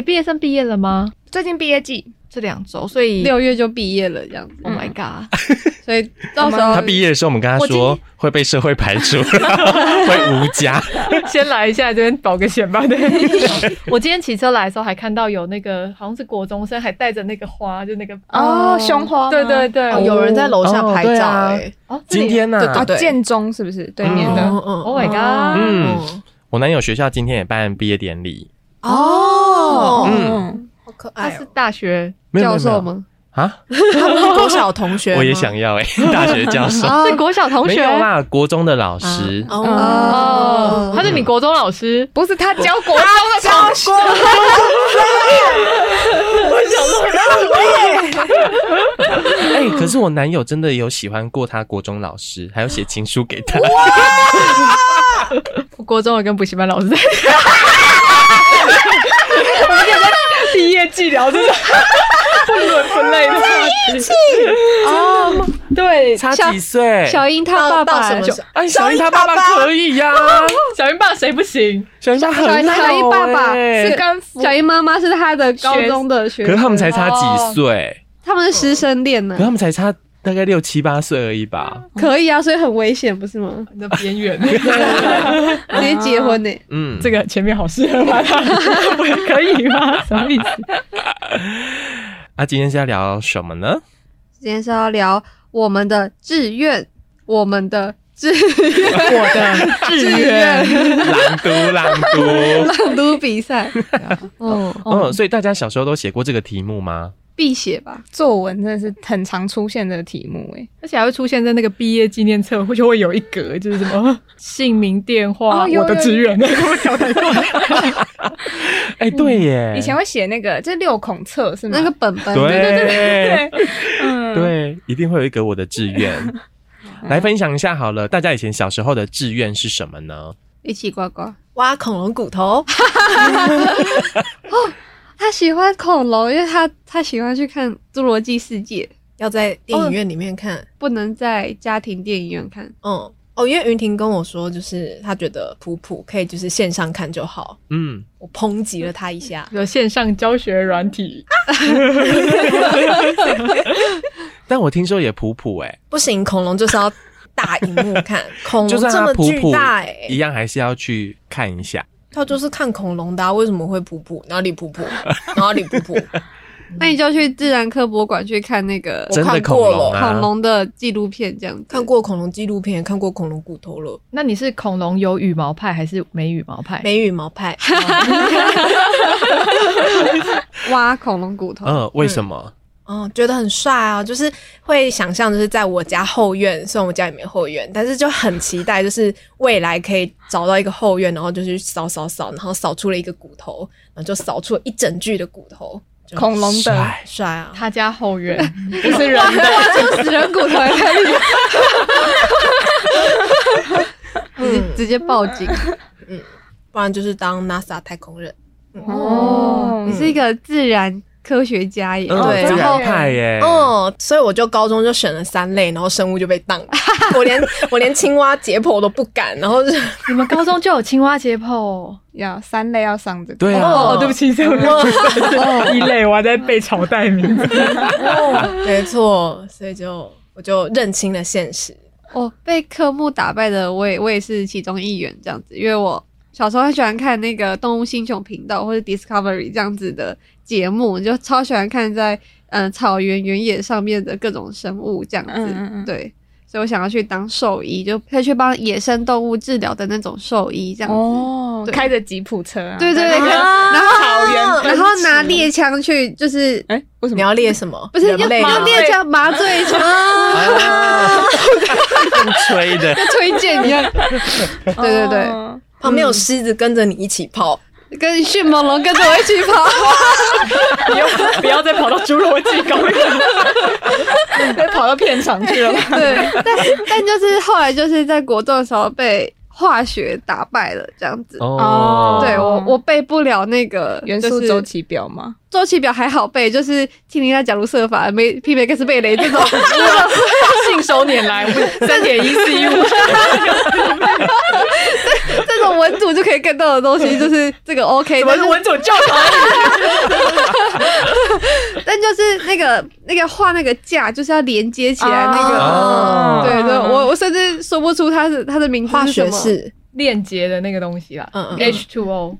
哎，毕业生毕业了吗？最近毕业季。这两周，所以六月就毕业了，这样子。Oh my god！所以到时候他毕业的时候，我们跟他说会被社会排除，会无家。先来一下这边保个险吧。对，我今天骑车来的时候还看到有那个好像是国中生，还带着那个花，就那个哦胸花。对对对，有人在楼下拍照哎。哦，今天呢？啊，建中是不是对面的？Oh my god！嗯，我男友学校今天也办毕业典礼。哦，嗯。好可爱，他是大学教授吗？啊，他不是国小同学，我也想要哎，大学教授。是国小同学，没有啦，国中的老师。哦，他是你国中老师，不是他教国中的教授。我想说，哎，可是我男友真的有喜欢过他国中老师，还有写情书给他。我国中有跟补习班老师在。毕业季聊这个不伦不类的毕业季哦，对，差几岁？小英他爸爸，哎，小英他爸爸可以呀，小英爸谁不行？小英爸很好，小英爸爸是跟小英妈妈是他的高中的学生，可是他们才差几岁？他们是师生恋呢，可他们才差大概六七八岁而已吧？可以啊，所以很危险，不是吗？那边缘，直接结婚呢？嗯，这个前面好适合吗？可以吗？什么意思？啊，今天是要聊什么呢？今天是要聊我们的志愿，我们的志愿，我的志愿，朗读，朗读，朗读比赛。哦哦，所以大家小时候都写过这个题目吗？必写吧，作文真的是很常出现的题目哎，而且还会出现在那个毕业纪念册，就会有一格，就是什么 姓名、电话、我的志愿，哎，对耶，以前会写那个，就是六孔册是吗？那个本本，对。对对对，嗯，对，一定会有一格我的志愿。来分享一下好了，大家以前小时候的志愿是什么呢？一起呱呱挖恐龙骨头。他喜欢恐龙，因为他他喜欢去看《侏罗纪世界》，要在电影院里面看，哦、不能在家庭电影院看。嗯，哦，因为云婷跟我说，就是他觉得普普可以就是线上看就好。嗯，我抨击了他一下，有线上教学软体。但我听说也普普哎、欸，不行，恐龙就是要大荧幕看，恐龙这么巨大哎、欸，一样还是要去看一下。他就是看恐龙的、啊，为什么会噗噗？哪里噗噗？哪里噗噗？那你就去自然科博馆去看那个真的恐龙、啊、恐龙的纪录片，这样子。看过恐龙纪录片，看过恐龙骨头了。那你是恐龙有羽毛派还是没羽毛派？没羽毛派。挖恐龙骨头？嗯，为什么？嗯哦，觉得很帅啊！就是会想象，就是在我家后院，虽然我家也没后院，但是就很期待，就是未来可以找到一个后院，然后就去扫扫扫，然后扫出了一个骨头，然后就扫出了一整具的骨头，恐龙的帅啊！他家后院不是人的，就死人骨头也可以，嗯，直接报警，嗯，不然就是当 NASA 太空人。哦，你是一个自然。科学家耶，对，然后派耶，嗯，所以我就高中就选了三类，然后生物就被当，我连我连青蛙解剖都不敢，然后 你们高中就有青蛙解剖，要三类要上的，对哦，对不起，对不起，一类我还在背朝代名字，没错，所以就我就认清了现实，哦，被科目打败的我也我也是其中一员这样子，因为我小时候很喜欢看那个动物星球频道或者 Discovery 这样子的。节目就超喜欢看在嗯、呃、草原原野上面的各种生物这样子，嗯嗯嗯。对，所以我想要去当兽医，就可以去帮野生动物治疗的那种兽医这样子。哦，对。开着吉普车啊，对对对，啊、然后草原，然后拿猎枪去，就是哎、欸，为什么？你要猎什么？不是要拿猎枪麻醉枪，用吹的，跟推荐一样。对对对，旁边有狮子跟着你一起跑。跟迅猛龙跟着我一起跑，不要不要再跑到侏罗纪公园，再跑到片场去了。对，但但就是后来就是在国中的时候被化学打败了，这样子。哦，对我我背不了那个元素周期表吗？周期表还好背，就是听人家讲如设法，没匹配，开始背雷这种，信手拈来，三点一四一五。文组就可以看到的东西 就是这个 OK，文文组教团。但就是那个那个画那个架就是要连接起来那个，对对，我我甚至说不出它是它的名字是什么，链接的那个东西了，H two O。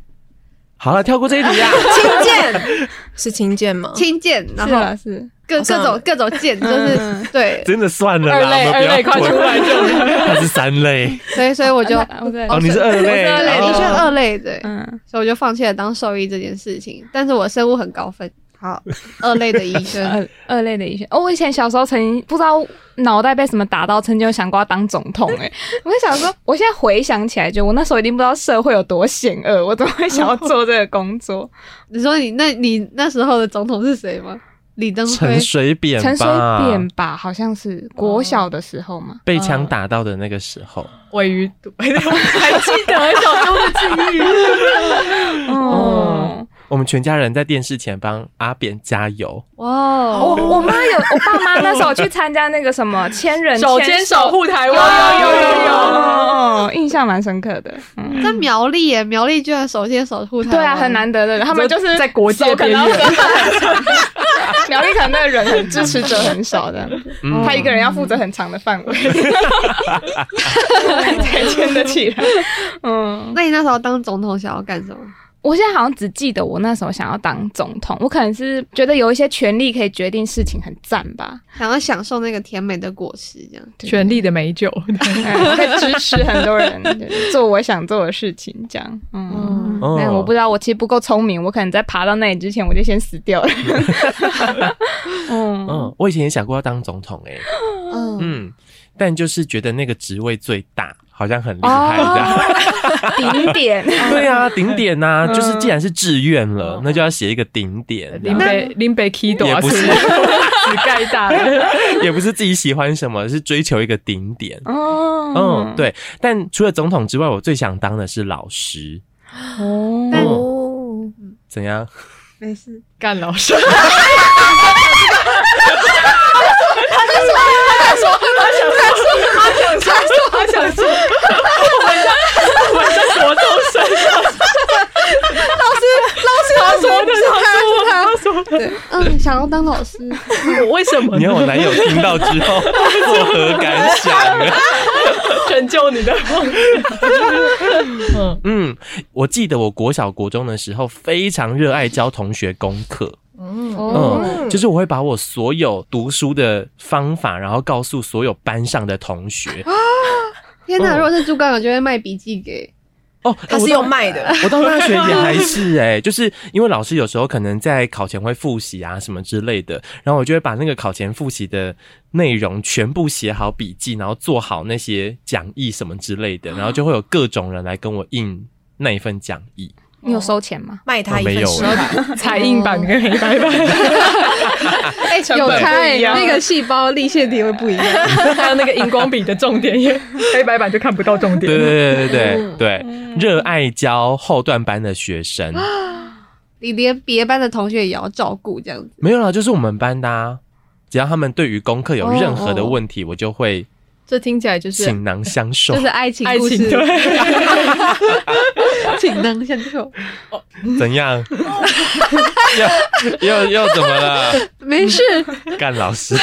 好了，跳过这一题啊，氢键是氢键吗？氢键，然后是。各各种各种贱，就是嗯对，真的算了啦，二类我们不要二类快出来就他是三类。所以所以我就哦，你是二我是类，二类，哦你是二类，对，嗯，所以我就放弃了当兽医这件事情。但是我生物很高分，好，二类的医生，二二类的医生。哦，我以前小时候曾经不知道脑袋被什么打到，曾经有想过要当总统。哎，我就想说，我现在回想起来，就我那时候一定不知道社会有多险恶，我怎么会想要做这个工作？你说你那你那时候的总统是谁吗？李登辉陈。水扁陈水，扁吧，好像是国小的时候嘛。被枪打到的那个时候。鮪鱼肚，还记得小时候的记忆。哦，我们全家人在电视前帮阿扁加油。哇哦，我我妈有，我爸妈那时候去参加那个什么千人手牵手护台湾，有有有有有。哦，印象蛮深刻的。嗯，在苗栗耶，苗栗居然首先守护台湾对啊，很。难得的，他们就是在国界边缘 苗栗可能那个人很支持者很少的，嗯他一个人要负责很长的范围，才牵得起来。嗯，那你那时候当总统想要干什么？我现在好像只记得我那时候想要当总统，我可能是觉得有一些权利可以决定事情，很赞吧。想要享受那个甜美的果实，这样。权力的美酒，可以支持很多人做我想做的事情，这样。嗯，我不知道，我其实不够聪明，我可能在爬到那里之前，我就先死掉了。嗯嗯，我以前也想过要当总统诶、欸，嗯，嗯，但就是觉得那个职位最大，好像很厉害这样。顶点，对啊，顶点呐、就是既然是志愿了，那就要写一个顶点。林北林北 Kido 啊，也不是只 盖大的。也不是自己喜欢什么，是追求一个顶点。哦嗯，，对。但除了总统之外，我最想当的是老师。哦，怎样？没事。干老师，他想说他想说他想说，我们在国中生，老师，老师，他说的，他说，他说，嗯，想要当老师，我为什么你看我呢？男友听到之后作何感想啊？拯救你的梦。嗯嗯，我记得我国小国中的时候，非常热爱教同学功课。嗯，嗯，就是我会把我所有读书的方法，然后告诉所有班上的同学。啊天哪！哦如果是猪肝，我就会卖笔记给。哦，他是用卖的，我到大学也还是哎、就是因为老师有时候可能在考前会复习啊什么之类的，然后我就会把那个考前复习的内容全部写好笔记，然后做好那些讲义什么之类的，然后就会有各种人来跟我印那一份讲义。你有收钱吗？卖他一哦没有份十二版，彩印版跟黑白版，哎，有本差欸不一样那个细胞立线体会不一样。还有那个荧光笔的重点，黑白版就看不到重点。对对对对对对，热爱教后段班的学生，你连别班的同学也要照顾，这样子。没有啦，就是我们班的啊。只要他们对于功课有任何的问题，我就会这听起来就是倾囊相授。就是爱情故事，爱情，对。倾囊相授。怎样？又又又怎么了？没事，干老师？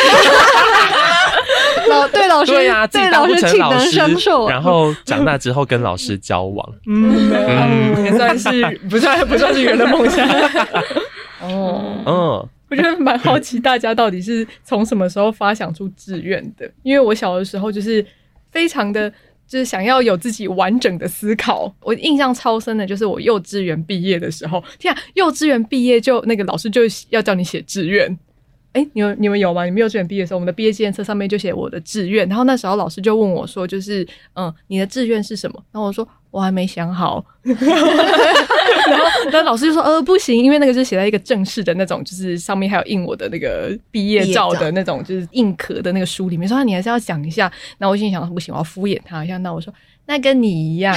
老对老师对老师倾成老囊相授师，。然后长大之后跟老师交往。嗯，嗯也算是不算不算是圆了梦想。哦，嗯，我觉得蛮好奇大家到底是从什么时候发想出志愿的？因为我小的时候就是非常的。就是想要有自己完整的思考。我印象超深的，就是我幼稚园毕业的时候，天啊，幼稚园毕业就那个老师就要叫你写志愿。哎、你们你们有吗？你们幼稚园毕业的时候，我们的毕业纪念册上面就写我的志愿。然后那时候老师就问我说：“就是嗯，你的志愿是什么？”然后我说：“我还没想好。” 然后，那老师就说：“呃，不行，因为那个是写在一个正式的那种，就是上面还有印我的那个毕业照的那种，就是硬壳的那个书里面，说你还是要讲一下。”然后我心里想说：“不行，我要敷衍他一下。”那我说：“那跟你一样。”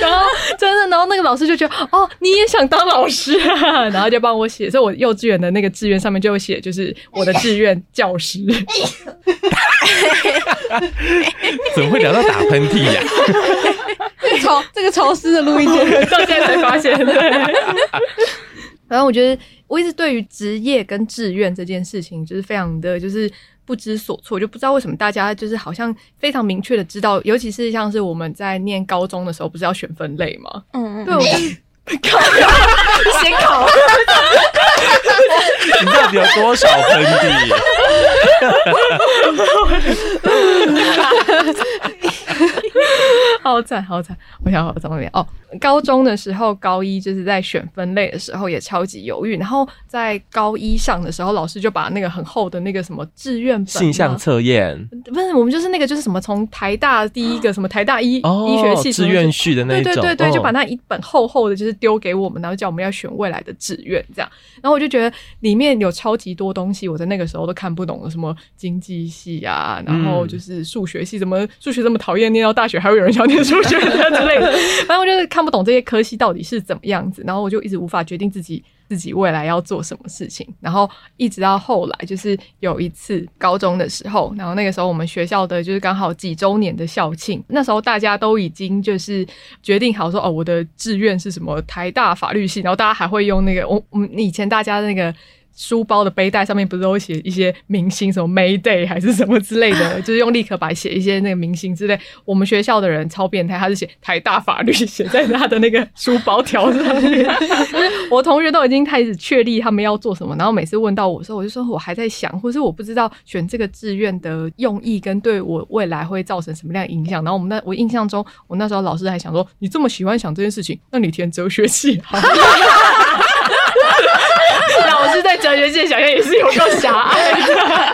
然后真的，然后那个老师就觉得：“哦，你也想当老师啊？”然后就帮我写，所以我幼稚园的那个志愿上面就会写，就是我的志愿教师。怎么会聊到打喷嚏呀？潮这个潮湿的录音间，到现在才发现，对。反正我觉得我一直对于职业跟志愿这件事情，就是非常的就是不知所措，就不知道为什么大家就是好像非常明确的知道，尤其是像是我们在念高中的时候，不是要选分类吗？嗯嗯，对，我就是考先考。你到底有多少粉底？好惨，好惨！我想好怎么样哦。高中的时候，高一就是在选分类的时候也超级犹豫。然后在高一上的时候，老师就把那个很厚的那个什么志愿本性向测验，不是我们就是那个就是什么从台大第一个什么台大医、哦、医学系志愿序的那种，对对对对，哦、就把那一本厚厚的，就是丢给我们，然后叫我们要选未来的志愿这样。然后我就觉得里面有超级多东西，我在那个时候都看不懂了，什么经济系啊，然后就是数学系，怎么数学这么讨厌，念到大学还会有人想念数学之类的。反正我就是看不懂这些科系到底是怎么样子，然后我就一直无法决定自己自己未来要做什么事情。然后一直到后来，就是有一次高中的时候，然后那个时候我们学校的就是刚好几周年的校庆，那时候大家都已经就是决定好说哦，我的志愿是什么台大法律系，然后大家还会用那个我我们以前大家的那个。书包的背带上面不是都会写一些明星，什么 May Day 还是什么之类的，就是用立可白写一些那个明星之类。我们学校的人超变态，他是写台大法律写在他的那个书包条上面。我同学都已经开始确立他们要做什么，然后每次问到我的时候，我就说我还在想，或是我不知道选这个志愿的用意跟对我未来会造成什么样的影响。然后我们那我印象中，我那时候老师还想说，你这么喜欢想这件事情，那你填哲学系好。在哲学界想象也是有够狭隘，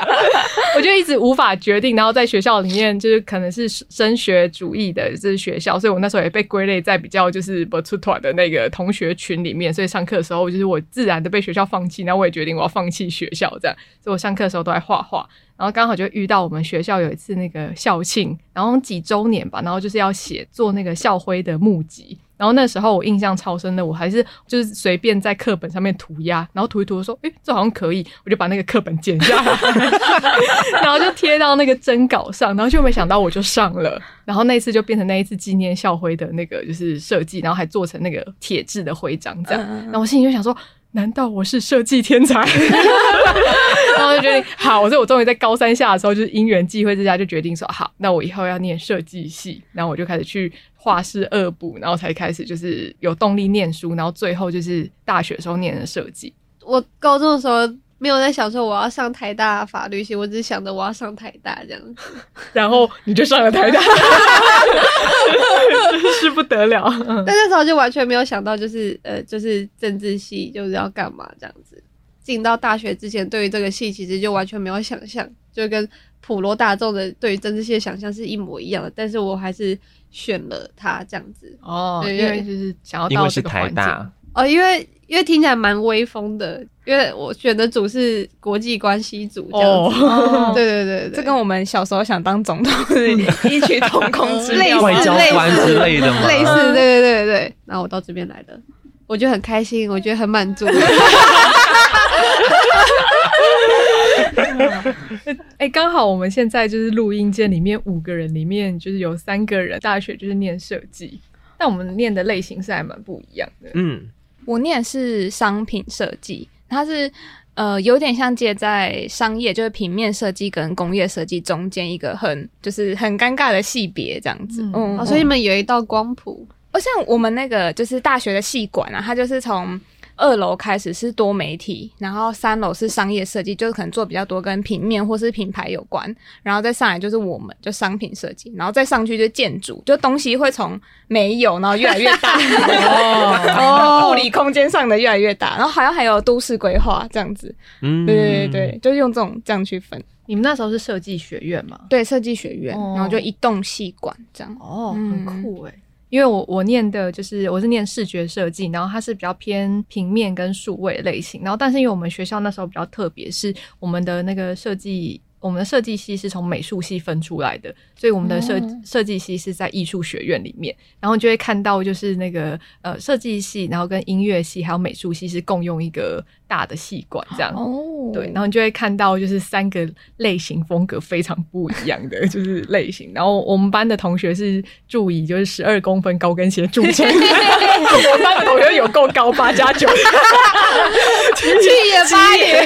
我就一直无法决定。然后在学校里面，就是可能是升学主义的这是学校，所以我那时候也被归类在比较就是不出团的那个同学群里面。所以上课的时候，就是我自然的被学校放弃。然后我也决定我要放弃学校，这样。所以我上课的时候都在画画。然后刚好就遇到我们学校有一次那个校庆，然后几周年吧，然后就是要写做那个校徽的募集。然后那时候我印象超深的，我还是就是随便在课本上面涂鸦，然后涂一涂说，诶，这好像可以，我就把那个课本剪下来，然后就贴到那个征稿上，然后就没想到我就上了，然后那次就变成那一次纪念校徽的那个就是设计，然后还做成那个铁质的徽章这样，然后我心里就想说。难道我是设计天才？然后就决定好，所以我终于在高三下的时候，就是因缘际会之下，就决定说好，那我以后要念设计系。然后我就开始去画室恶补，然后才开始就是有动力念书，然后最后就是大学的时候念的设计。我高中的时候。没有在想说我要上台大法律系，我只是想着我要上台大这样子，然后你就上了台大，真 是不得了。但那时候就完全没有想到，就是呃，就是政治系就是要干嘛这样子。进到大学之前，对于这个系其实就完全没有想象，就跟普罗大众的对于政治系的想象是一模一样的。但是我还是选了它这样子哦，因为就是想要到这个因为是台大哦，因为。因为听起来蛮威风的，因为我选的组是国际关系组这样子。哦，对对对对，这跟我们小时候想当总统是异曲 同工之妙，外交官之类的嘛？类似，对对对对。然后我到这边来的，我觉得很开心，我觉得很满足。哎，刚好我们现在就是录音间里面五个人里面，就是有三个人大学就是念设计，但我们念的类型是还蛮不一样的。嗯。我念是商品设计，它是呃有点像介在商业，就是平面设计跟工业设计中间一个很就是很尴尬的系别这样子。嗯，嗯哦，所以你们有一道光谱。哦，像我们那个就是大学的系管啊，它就是从。二楼开始是多媒体，然后三楼是商业设计，就是可能做比较多跟平面或是品牌有关，然后再上来就是我们就商品设计，然后再上去就建筑，就东西会从没有，然后越来越大，哦，物理空间上的越来越大，然后好像还有都市规划这样子，嗯，对对对，就是用这种这样去分。你们那时候是设计学院吗？对，设计学院，哦、然后就一栋系馆这样，哦，很酷诶。因为我我念的就是我是念视觉设计，然后它是比较偏平面跟数位类型，然后但是因为我们学校那时候比较特别，是我们的那个设计。我们的设计系是从美术系分出来的，所以我们的设设计系是在艺术学院里面，然后你就会看到就是那个呃设计系，然后跟音乐系还有美术系是共用一个大的系馆这样。哦，对，然后你就会看到就是三个类型风格非常不一样的 就是类型。然后我们班的同学是注意就是十二公分高跟鞋著称，我们班的同学有够高八加九。去也八也，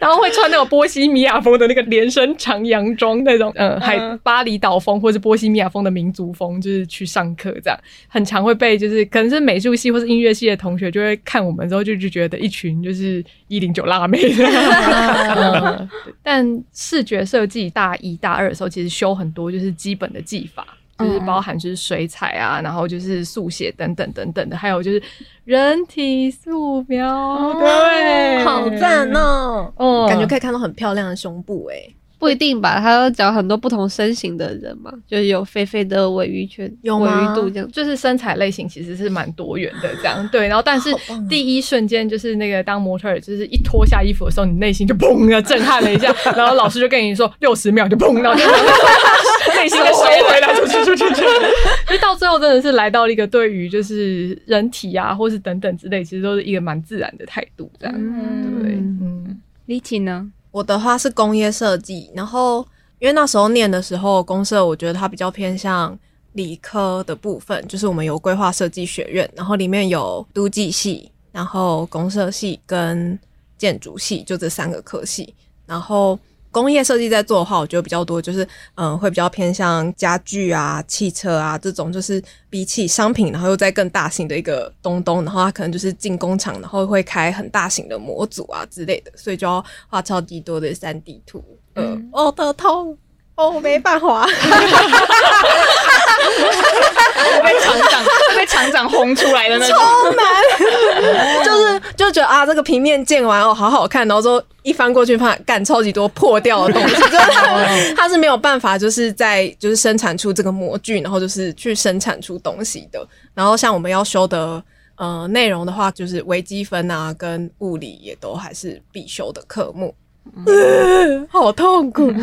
然后会穿那种波西米亚风的那个连身长洋装，那种嗯，海巴厘岛风或是波西米亚风的民族风，就是去上课这样，很常会被就是可能是美术系或是音乐系的同学就会看我们之后就就觉得一群就是一零九辣妹。但视觉设计大一大二的时候，其实修很多就是基本的技法。就是包含就是水彩啊，然后就是速写等等等等的，还有就是人体素描，哦、对，好赞哦！哦，感觉可以看到很漂亮的胸部诶、欸。不一定吧，他要讲很多不同身形的人嘛，就是有肥肥的尾鱼圈，有尾鱼肚这样，就是身材类型其实是蛮多元的这样。对，然后但是第一瞬间就是那个当模特儿，就是一脱下衣服的时候，你内心就砰的震撼了一下，然后老师就跟你说六十秒就砰，然后就 内心就收回来，出去出去出去，就到最后真的是来到了一个对于就是人体啊，或是等等之类，其实都是一个蛮自然的态度这样。嗯，对，嗯，李奇呢？我的话是工业设计，然后因为那时候念的时候，公社我觉得它比较偏向理科的部分，就是我们有规划设计学院，然后里面有都计系，然后公社系跟建筑系，就这三个科系，然后。工业设计在做的话，我觉得比较多，就是嗯，会比较偏向家具啊、汽车啊这种，就是比起商品，然后又在更大型的一个东东，然后它可能就是进工厂，然后会开很大型的模组啊之类的，所以就要画超级多的三 D 图。嗯，我的痛。哦，没办法，被厂长被厂长轰出来的那种，超难，就是就觉得啊，这个平面建完哦，好好看，然后之后一翻过去，发现干超级多破掉的东西，就是它是没有办法，就是在就是生产出这个模具，然后就是去生产出东西的。然后像我们要修的呃内容的话，就是微积分啊，跟物理也都还是必修的科目。嗯、好痛苦。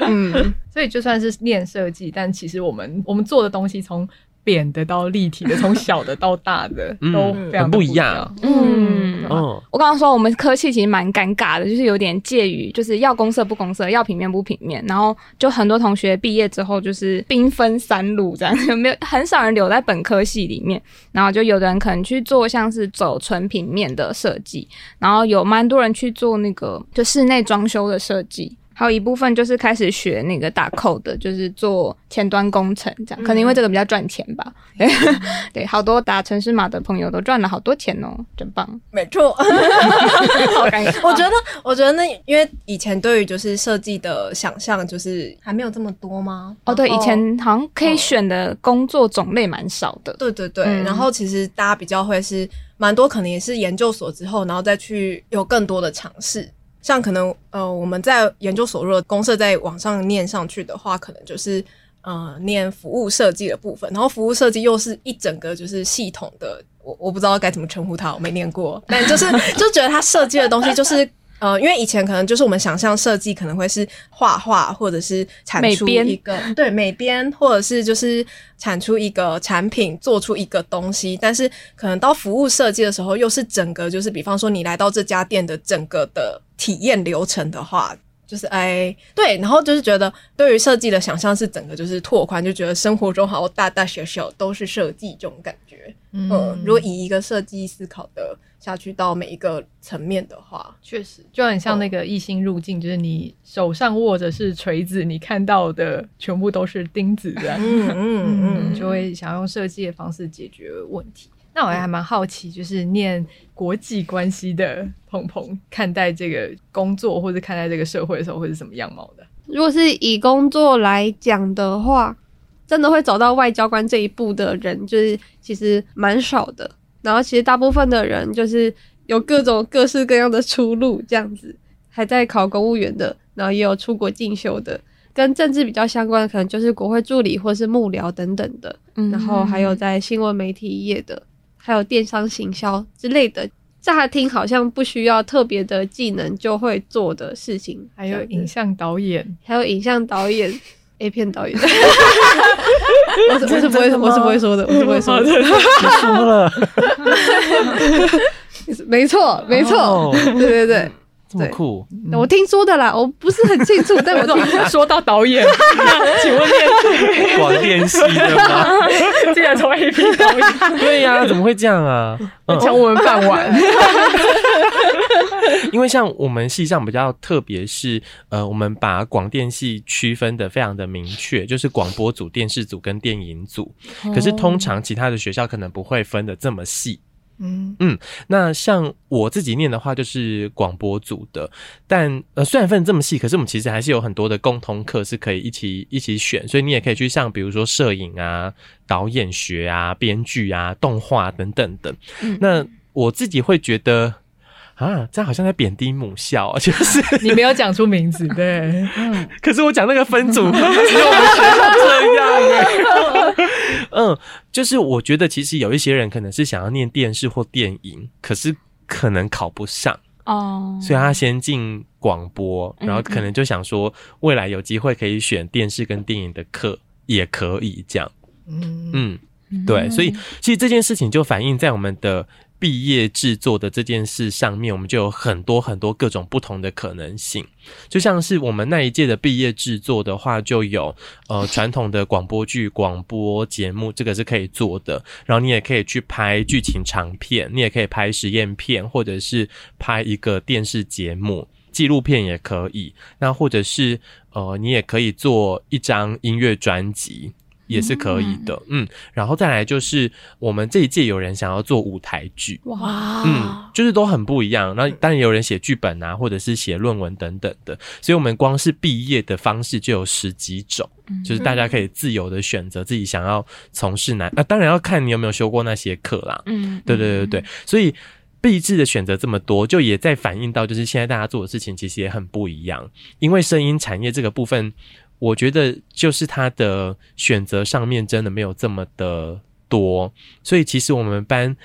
嗯，所以就算是念设计，但其实我们我们做的东西从。扁的到立体的，从 小的到大的都非常不一样。嗯，哦，我刚刚说我们科系其实蛮尴尬的，就是有点介于就是要公设不公设，要平面不平面，然后就很多同学毕业之后就是兵分三路这样，有没有很少人留在本科系里面，然后就有的人可能去做像是走纯平面的设计，然后有蛮多人去做那个就室内装修的设计。还有一部分就是开始学那个打 code 的，就是做前端工程，这样可能因为这个比较赚钱吧。对，对，好多打城市码的朋友都赚了好多钱哦，真棒。没错，好尴尬。我觉得，我觉得那因为以前对于就是设计的想象，就是还没有这么多吗？哦，对，以前好像可以选的工作种类蛮少的。对对对，然后其实大家比较会是蛮多，可能也是研究所之后，然后再去有更多的尝试。像可能呃，我们在研究所如果公社在网上念上去的话，可能就是呃念服务设计的部分，然后服务设计又是一整个就是系统的，我我不知道该怎么称呼它，我没念过，但就是就觉得它设计的东西就是。呃，因为以前可能就是我们想象设计可能会是画画，或者是产出一个美对美编，或者是就是产出一个产品，做出一个东西。但是可能到服务设计的时候，又是整个就是，比方说你来到这家店的整个的体验流程的话，就是哎对，然后就是觉得对于设计的想象是整个就是拓宽，就觉得生活中好大大小小都是设计这种感觉。嗯，呃，如果以一个设计思考的。下去到每一个层面的话，确实就很像那个异星入境，就是你手上握着是锤子，你看到的全部都是钉子的，嗯嗯嗯，就会想用设计的方式解决问题。那我还蛮好奇，就是念国际关系的鹏鹏看待这个工作或者看待这个社会的时候，会是什么样貌的？如果是以工作来讲的话，真的会走到外交官这一步的人，就是其实蛮少的。然后其实大部分的人就是有各种各式各样的出路，这样子还在考公务员的，然后也有出国进修的，跟政治比较相关的，可能就是国会助理或是幕僚等等的，嗯、然后还有在新闻媒体业的，还有电商行销之类的，乍听好像不需要特别的技能就会做的事情，还有影像导演，还有影像导演。A 片导演，我是我是不会我是不会说的，我是不会说的。你说了，没错没错，对对对。这么酷，我听说的啦，我不是很清楚，但我听说说到导演，那 请问念广电系的吗？竟然成为 A P 导演，对呀、怎么会这样啊？嗯，抢我们饭碗。因为像我们系上比较特别是，呃，我们把广电系区分的非常的明确，就是广播组、电视组跟电影组。可是通常其他的学校可能不会分的这么细。嗯嗯，那像我自己念的话，就是广播组的，但呃，虽然分这么细，可是我们其实还是有很多的共同课是可以一起一起选，所以你也可以去上，比如说摄影啊、导演学啊、编剧啊、动画等等等。嗯那我自己会觉得。啊，这样好像在贬低母校，就是 你没有讲出名字，对，嗯，可是我讲那个分组，只有我们学校这样欸嗯，就是我觉得其实有一些人可能是想要念电视或电影，可是可能考不上哦，所以他先进广播，嗯然后可能就想说未来有机会可以选电视跟电影的课也可以这样。嗯嗯，对，所以其实这件事情就反映在我们的。毕业制作的这件事上面，我们就有很多很多各种不同的可能性。就像是我们那一届的毕业制作的话，就有呃传统的广播剧、广播节目，这个是可以做的。然后你也可以去拍剧情长片，你也可以拍实验片，或者是拍一个电视节目、纪录片也可以。那或者是呃，你也可以做一张音乐专辑。也是可以的，嗯，然后再来就是我们这一届有人想要做舞台剧，哇，嗯，就是都很不一样。那当然有人写剧本啊，或者是写论文等等的，所以我们光是毕业的方式就有十几种，就是大家可以自由的选择自己想要从事哪，那当然要看你有没有修过那些课啦，嗯，对对对对，所以毕制的选择这么多，就也在反映到就是现在大家做的事情其实也很不一样，因为声音产业这个部分。我觉得就是他的选择上面真的没有这么的多，所以其实我们班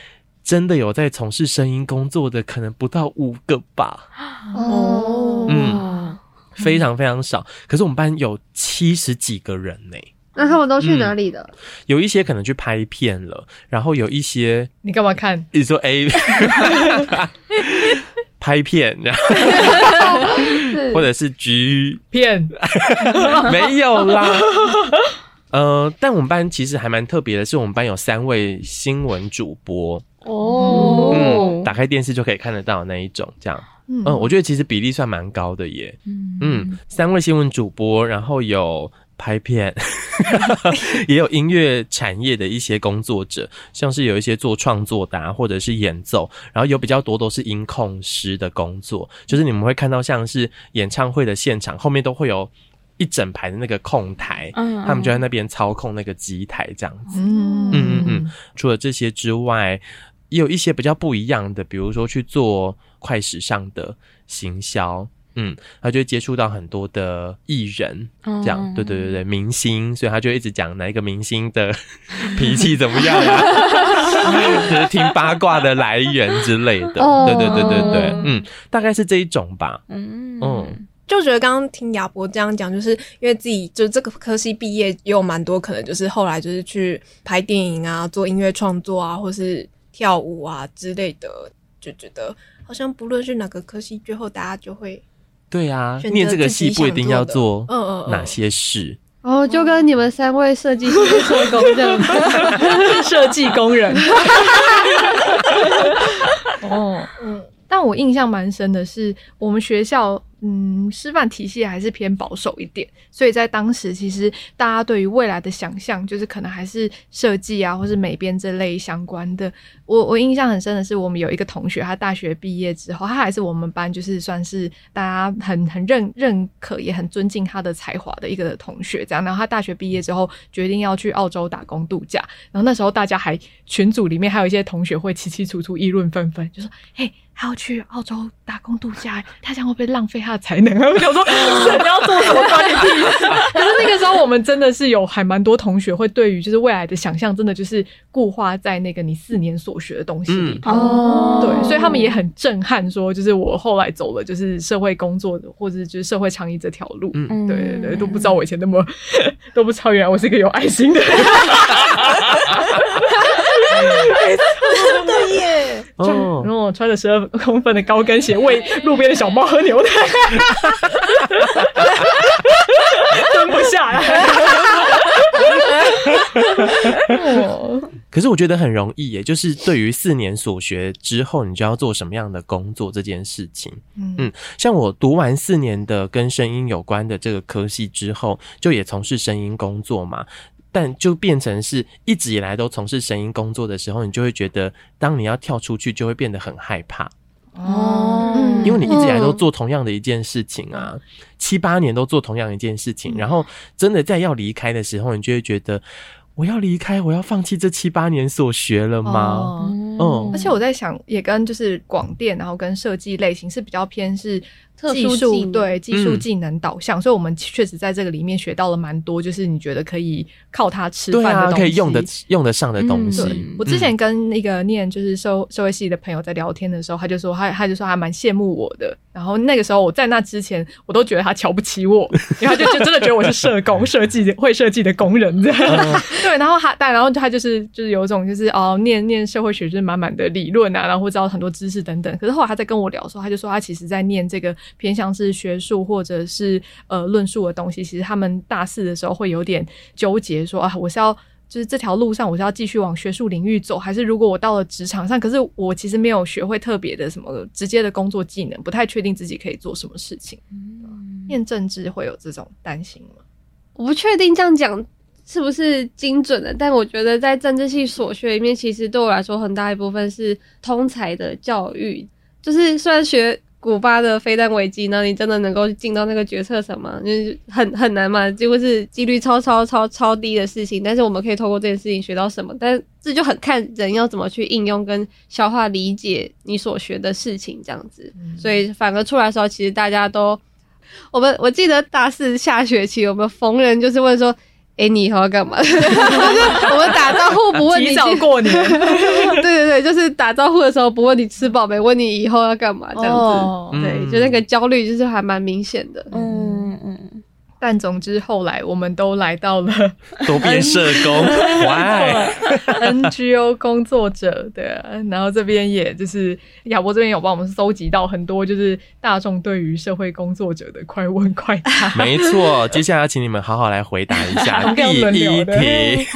真的有在从事声音工作的，可能不到五个吧。哦，嗯，非常非常少。可是我们班有七十几个人呢。那他们都去哪里了？嗯，有一些可能去拍片了，然后有一些你干嘛看？你说 A 拍片，然 后或者是局片，没有啦。呃，但我们班其实还蛮特别的，是我们班有三位新闻主播。哦，嗯，打开电视就可以看得到那一种，这样，嗯，我觉得其实比例算蛮高的耶，嗯，三位新闻主播，然后有拍片，也有音乐产业的一些工作者，像是有一些做创作的啊，或者是演奏，然后有比较多都是音控师的工作，就是你们会看到像是演唱会的现场后面都会有。一整排的那个控台，嗯，他们就在那边操控那个机台这样子，嗯嗯嗯。除了这些之外，也有一些比较不一样的，比如说去做快时尚的行销，嗯，他就会接触到很多的艺人，这样，嗯、对对对对，明星，所以他就一直讲哪一个明星的 脾气怎么样啊，就是听八卦的来源之类的，对对对对对，嗯，大概是这一种吧，嗯。嗯。就觉得刚刚听亚伯这样讲，就是因为自己就这个科系毕业，也有蛮多可能就是后来就是去拍电影啊，做音乐创作啊，或是跳舞啊之类的，就觉得好像不论是哪个科系，最后大家就会对啊，念这个戏不一定要做嗯嗯哪些事哦，就跟你们三位设计师做工这样，设计工人。哦，嗯，但我印象蛮深的是我们学校。嗯，师范体系还是偏保守一点，所以在当时，其实大家对于未来的想象，就是可能还是设计啊，或是美编这类相关的。我我印象很深的是，我们有一个同学，他大学毕业之后，他还是我们班就是算是大家很很认认可，也很尊敬他的才华的一个同学。这样，然后他大学毕业之后，决定要去澳洲打工度假。然后那时候大家还群组里面还有一些同学会起起出出议论纷纷，就说：“嘿。”他要去澳洲打工度假，他这样会不会浪费的才能？我想说，你要做什么关你屁事？可是那个时候，我们真的是有还蛮多同学会对于就是未来的想象，真的就是固化在那个你四年所学的东西里头。嗯、对，所以他们也很震撼，说就是我后来走了就是社会工作的，或者就是社会倡议这条路。嗯，对对对，都不知道我以前那么都不知道，原来我是一个有爱心的人。真的耶！哦然后我穿着十二公分的高跟鞋喂 路边的小猫喝牛奶，蹲不下来。哦 可是我觉得很容易耶，就是对于四年所学之后，你就要做什么样的工作这件事情。嗯，像我读完四年的跟声音有关的这个科系之后，就也从事声音工作嘛。但就变成是一直以来都从事声音工作的时候，你就会觉得，当你要跳出去，就会变得很害怕。哦，因为你一直以来都做同样的一件事情啊，七八年都做同样一件事情，然后真的在要离开的时候，你就会觉得。我要离开，我要放弃这七八年所学了吗？哦、嗯，而且我在想，也跟就是广电，然后跟设计类型是比较偏是技技术，对技术技能导向，嗯、所以我们确实在这个里面学到了蛮多，就是你觉得可以靠它吃饭的东西，啊、可以用得用得上的东西。对，我之前跟那个念就是社社会系的朋友在聊天的时候，他就说他他就说还蛮羡慕我的。然后那个时候我在那之前，我都觉得他瞧不起我，然后就就真的觉得我是社工、设计会设计的工人这样。嗯、对，然后他但然后他就是就是有一种就是哦，念念社会学就是满满的理论啊，然后会知道很多知识等等。可是后来他在跟我聊的时候，他就说他其实在念这个偏向是学术或者是呃论述的东西。其实他们大四的时候会有点纠结说，说啊，我是要。就是这条路上，我是要继续往学术领域走，还是如果我到了职场上，可是我其实没有学会特别的什么直接的工作技能，不太确定自己可以做什么事情。嗯，念政治会有这种担心吗？我不确定这样讲是不是精准的，但我觉得在政治系所学里面，其实对我来说很大一部分是通才的教育，就是虽然学。古巴的飞弹危机呢？你真的能够进到那个决策层吗？就是很很难嘛，几乎是几率超超超超低的事情。但是我们可以透过这件事情学到什么？但是这就很看人要怎么去应用跟消化理解你所学的事情，这样子。嗯、所以反而出来的时候，其实大家都，我们我记得大四下学期，我们逢人就是问说。哎、欸，你以后要干嘛？我们打招呼不问你。提早过年。对对对，就是打招呼的时候不问你吃饱没，问你以后要干嘛这样子。哦、对，就那个焦虑就是还蛮明显的。嗯嗯。但总之后来我们都来到了 多边社工，NGO 工作者对、啊，然后这边也就是亚博这边有帮我们搜集到很多就是大众对于社会工作者的快问快答。没错，接下来请你们好好来回答一下 第一题，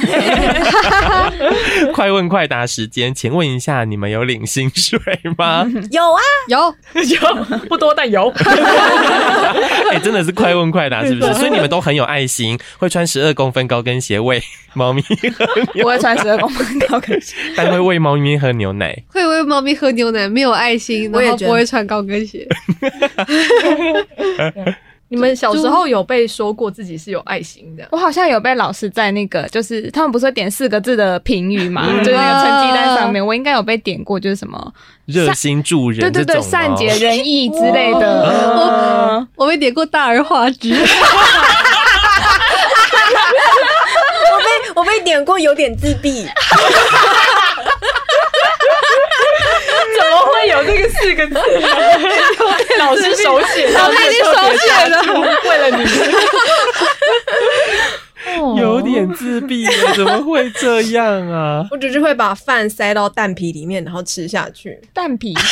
快问快答时间，请问一下你们有领薪水吗？有啊，有有，不多但有。哎、欸，真的是快问快答，是不是？所以你们都很有爱心，会穿十二公分高跟鞋喂 猫咪喝牛奶。不会穿十二公分高跟鞋，但会喂猫咪喝牛奶。会喂猫咪喝牛奶，没有爱心，然后不会穿高跟鞋。你们小时候有被说过自己是有爱心的？我好像有被老师在那个，就是他们不是会点四个字的评语嘛，嗯、就是那个成绩单上面，我应该有被点过，就是什么热心助人，对对对，善解人意之类的。我我被点过大而化之，我被我被点过有点自闭。怎么会有这个四个字？老师手写，老师已经手写了，为了你，有点自闭了，怎么会这样啊？我只是会把饭塞到蛋皮里面，然后吃下去。蛋皮，对，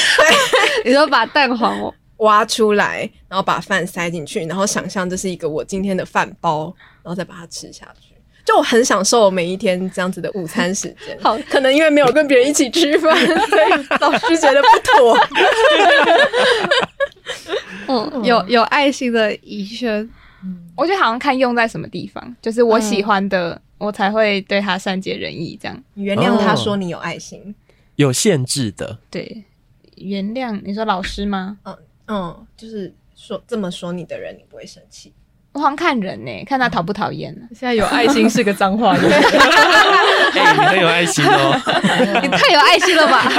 你说把蛋黄挖出来，然后把饭塞进去，然后想象这是一个我今天的饭包，然后再把它吃下去。就我很享受每一天这样子的午餐时间，好，可能因为没有跟别人一起吃饭，所以老师觉得不妥。嗯，有有爱心的宜萱，我觉得好像看用在什么地方，就是我喜欢的，嗯、我才会对他善解人意，这样。原谅他说你有爱心，哦、有限制的，对，原谅你说老师吗？嗯嗯，就是说这么说你的人，你不会生气。我好像看人呢、欸，看他讨不讨厌呢。现在有爱心是个脏话，哎、欸，你很有爱心哦，你太有爱心了吧？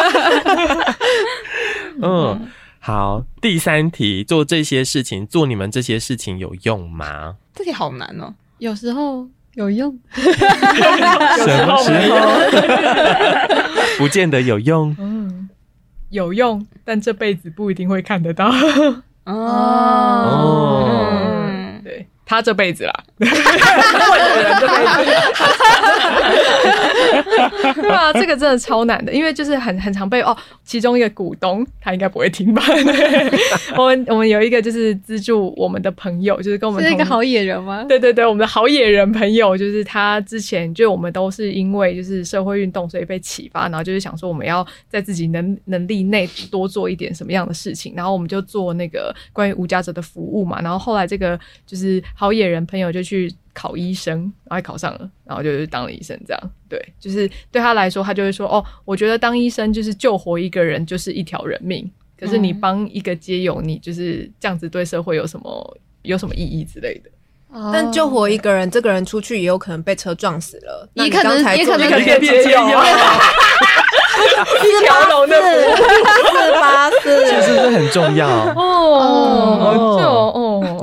嗯，好，第三题，做这些事情，做你们这些事情有用吗？这题好难哦、喔，有时候有用，什么时候不见得有用？嗯，有用，但这辈子不一定会看得到。哦。哦他这辈子啦，问的人这辈子，对啊，这个真的超难的，因为就是很很常被哦，其中一个股东他应该不会听吧？我们我们有一个就是资助我们的朋友，就是跟我们是一个好野人吗？对对对，我们的好野人朋友，就是他之前就我们都是因为就是社会运动，所以被启发，然后就是想说我们要在自己能能力内多做一点什么样的事情，然后我们就做那个关于无家者的服务嘛，然后后来这个就是。好野人朋友就去考医生，然后还考上了，然后就是当了医生。这样对，就是对他来说，他就会说：“哦，我觉得当医生就是救活一个人就是一条人命。可是你帮一个街友，你就是这样子对社会有什么有什么意义之类的？但救活一个人，这个人出去也有可能被车撞死了，也可能也可能变街友。”四八四，四八四，其实是很重要哦，哦哦，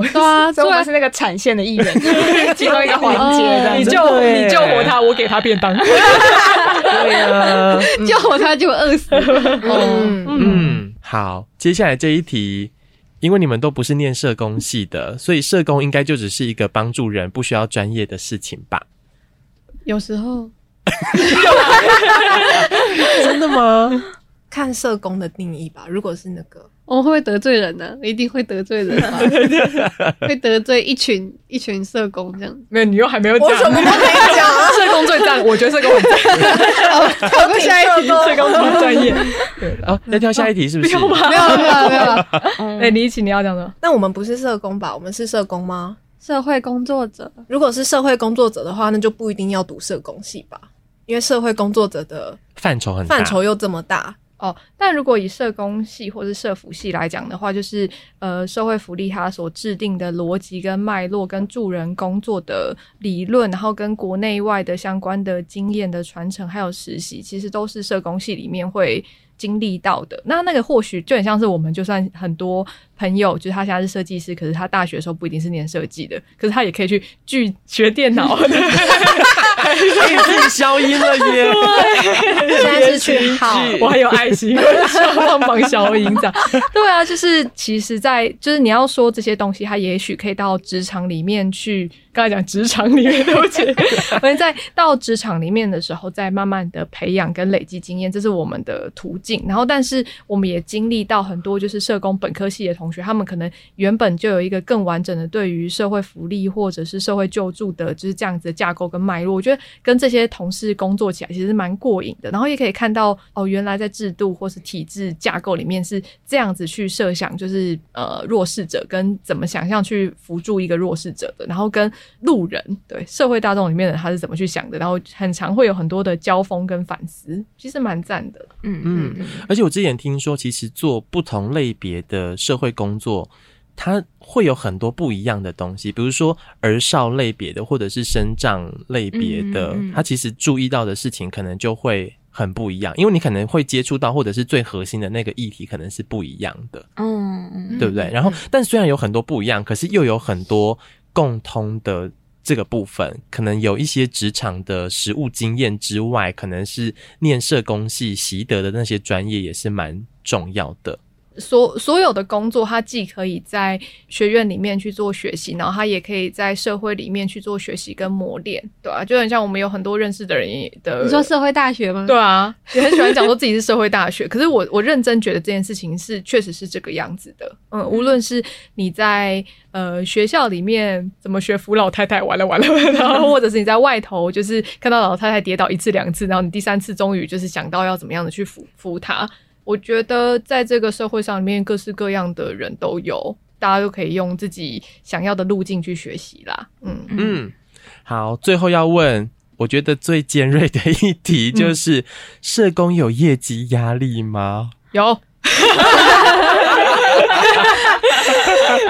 对啊，所以我是那个产线的艺人，其中一个环节。你救你救活他，我给他便当。对啊，救活他就饿死。嗯嗯，好，接下来这一题，因为你们都不是念社工系的，所以社工应该就只是一个帮助人，不需要专业的事情吧？有时候。真的吗？看社工的定义吧。如果是那个，我会不会得罪人呢？一定会得罪人吧，会得罪一群一群社工这样。没有，你又还没有讲，我什么都没讲。社工最赞，我觉得社工很赞。跳过下一题，社工超专业。对，啊，要跳下一题是不是？没有没有没有没有。哎，李一起你要讲什么？那我们不是社工吧？我们是社工吗？社会工作者。如果是社会工作者的话，那就不一定要读社工系吧。因为社会工作者的范畴很，范畴又这么大哦。但如果以社工系或是社福系来讲的话，就是呃，社会福利它所制定的逻辑跟脉络，跟助人工作的理论，然后跟国内外的相关的经验的传承，还有实习，其实都是社工系里面会经历到的。那那个或许就很像是我们，就算很多朋友，就是他现在是设计师，可是他大学的时候不一定是念设计的，可是他也可以去去学电脑。可以自己消音了耶！现在是去好，我还有爱心，帮忙消音这样。对啊，就是其实在，在就是你要说这些东西，它也许可以到职场里面去。刚才讲职场里面，对不起，我们在到职场里面的时候，再慢慢的培养跟累积经验，这是我们的途径。然后，但是我们也经历到很多，就是社工本科系的同学，他们可能原本就有一个更完整的对于社会福利或者是社会救助的，就是这样子的架构跟脉络。我觉得跟这些同事工作起来其实蛮过瘾的。然后也可以看到，哦，原来在制度或是体制架构里面是这样子去设想，就是呃弱势者跟怎么想象去扶助一个弱势者的，然后跟。路人对社会大众里面的他是怎么去想的，然后很常会有很多的交锋跟反思，其实蛮赞的。嗯嗯，而且我之前听说，其实做不同类别的社会工作，它会有很多不一样的东西，比如说儿少类别的，或者是生长类别的，他其实注意到的事情可能就会很不一样，因为你可能会接触到，或者是最核心的那个议题可能是不一样的。嗯，对不对？然后，但虽然有很多不一样，可是又有很多。共通的这个部分，可能有一些职场的实务经验之外，可能是念社工系习得的那些专业也是蛮重要的。所所有的工作，它既可以在学院里面去做学习，然后它也可以在社会里面去做学习跟磨练，对啊，就很像我们有很多认识的人的。你说社会大学吗？对啊，也很喜欢讲说自己是社会大学。可是我我认真觉得这件事情是确实是这个样子的。嗯，无论是你在呃学校里面怎么学扶老太太，完了完了，然后或者是你在外头就是看到老太太跌倒一次两次，然后你第三次终于就是想到要怎么样的去扶扶她。我觉得在这个社会上里面，各式各样的人都有，大家都可以用自己想要的路径去学习啦。嗯嗯，好，最后要问，我觉得最尖锐的一题就是：嗯、社工有业绩压力吗？有。